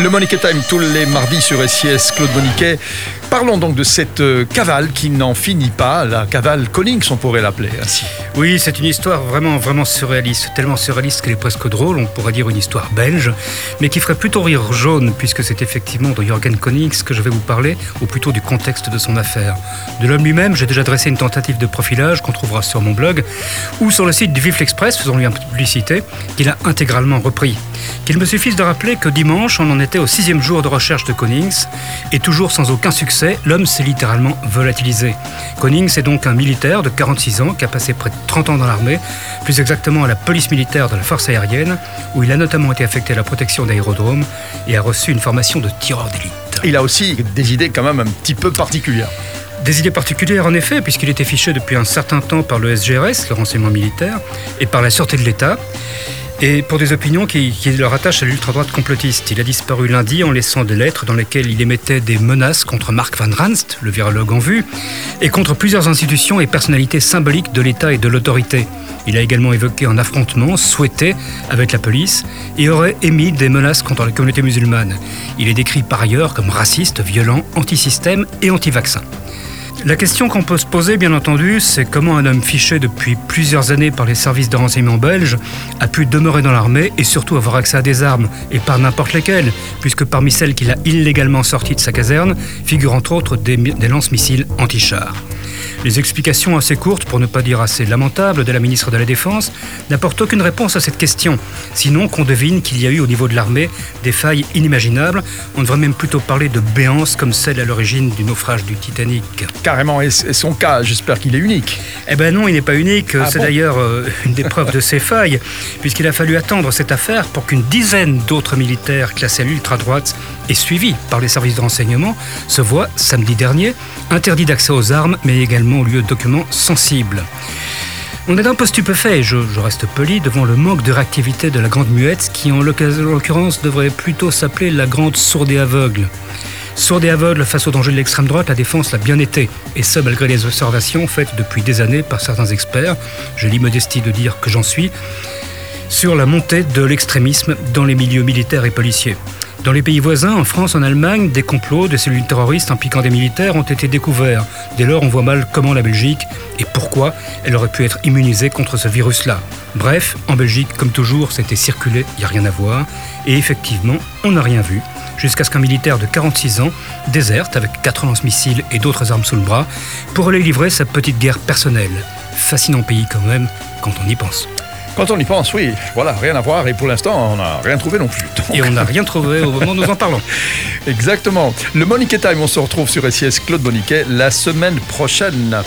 Le Monique Time tous les mardis sur SIS Claude Moniquet. Parlons donc de cette euh, cavale qui n'en finit pas, la cavale Collings, on pourrait l'appeler ainsi. Oui, c'est une histoire vraiment, vraiment surréaliste, tellement surréaliste qu'elle est presque drôle, on pourrait dire une histoire belge, mais qui ferait plutôt rire jaune, puisque c'est effectivement de Jürgen Konings que je vais vous parler, ou plutôt du contexte de son affaire. De l'homme lui-même, j'ai déjà dressé une tentative de profilage qu'on trouvera sur mon blog, ou sur le site du Vif Express, faisons-lui un publicité, qu'il a intégralement repris. Qu'il me suffise de rappeler que dimanche, on en était au sixième jour de recherche de Konings, et toujours sans aucun succès, l'homme s'est littéralement volatilisé. Konings est donc un militaire de 46 ans qui a passé près de 30 ans dans l'armée, plus exactement à la police militaire de la force aérienne, où il a notamment été affecté à la protection d'aérodromes et a reçu une formation de tireur d'élite. Il a aussi des idées quand même un petit peu particulières. Des idées particulières en effet, puisqu'il était fiché depuis un certain temps par le SGRS, le renseignement militaire, et par la Sûreté de l'État et pour des opinions qui, le rattachent à l'ultra-droite complotiste. Il a disparu lundi en laissant des lettres dans lesquelles il émettait des menaces contre Mark Van Ranst, le virologue en vue, et contre plusieurs institutions et personnalités symboliques de l'État et de l'autorité. Il a également évoqué un affrontement souhaité avec la police et aurait émis des menaces contre la communauté musulmane. Il est décrit par ailleurs comme raciste, violent, anti-système et anti-vaccin. La question qu'on peut se poser, bien entendu, c'est comment un homme fiché depuis plusieurs années par les services de renseignement belges a pu demeurer dans l'armée et surtout avoir accès à des armes, et pas n'importe lesquelles, puisque parmi celles qu'il a illégalement sorties de sa caserne figurent entre autres des, des lance-missiles anti-chars. Les explications assez courtes, pour ne pas dire assez lamentables, de la ministre de la Défense n'apportent aucune réponse à cette question, sinon qu'on devine qu'il y a eu au niveau de l'armée des failles inimaginables. On devrait même plutôt parler de béance comme celle à l'origine du naufrage du Titanic. Carrément, et son cas, j'espère qu'il est unique. Eh ben non, il n'est pas unique. Ah C'est d'ailleurs euh, une des preuves de ses failles, puisqu'il a fallu attendre cette affaire pour qu'une dizaine d'autres militaires classés à l'ultra-droite et suivis par les services de renseignement se voient, samedi dernier, interdits d'accès aux armes, mais également au lieu de documents sensibles. On est un peu stupéfait, je, je, reste poli, devant le manque de réactivité de la Grande Muette, qui en l'occurrence devrait plutôt s'appeler la Grande Sourde et Aveugle. Sourde et aveugle face au danger de l'extrême droite, la défense l'a bien été, et ce malgré les observations faites depuis des années par certains experts, j'ai l'immodestie de dire que j'en suis, sur la montée de l'extrémisme dans les milieux militaires et policiers. Dans les pays voisins, en France, en Allemagne, des complots de cellules terroristes impliquant des militaires ont été découverts. Dès lors, on voit mal comment la Belgique et pourquoi elle aurait pu être immunisée contre ce virus-là. Bref, en Belgique, comme toujours, c'était circulé, il n'y a rien à voir. Et effectivement, on n'a rien vu. Jusqu'à ce qu'un militaire de 46 ans déserte avec quatre lance-missiles et d'autres armes sous le bras pour aller livrer sa petite guerre personnelle. Fascinant pays quand même, quand on y pense. Quand on y pense, oui, voilà, rien à voir. Et pour l'instant, on n'a rien trouvé non plus. Et on n'a rien trouvé au moment où nous en parlons. Exactement. Le Monique Time, on se retrouve sur SIS Claude Moniquet la semaine prochaine.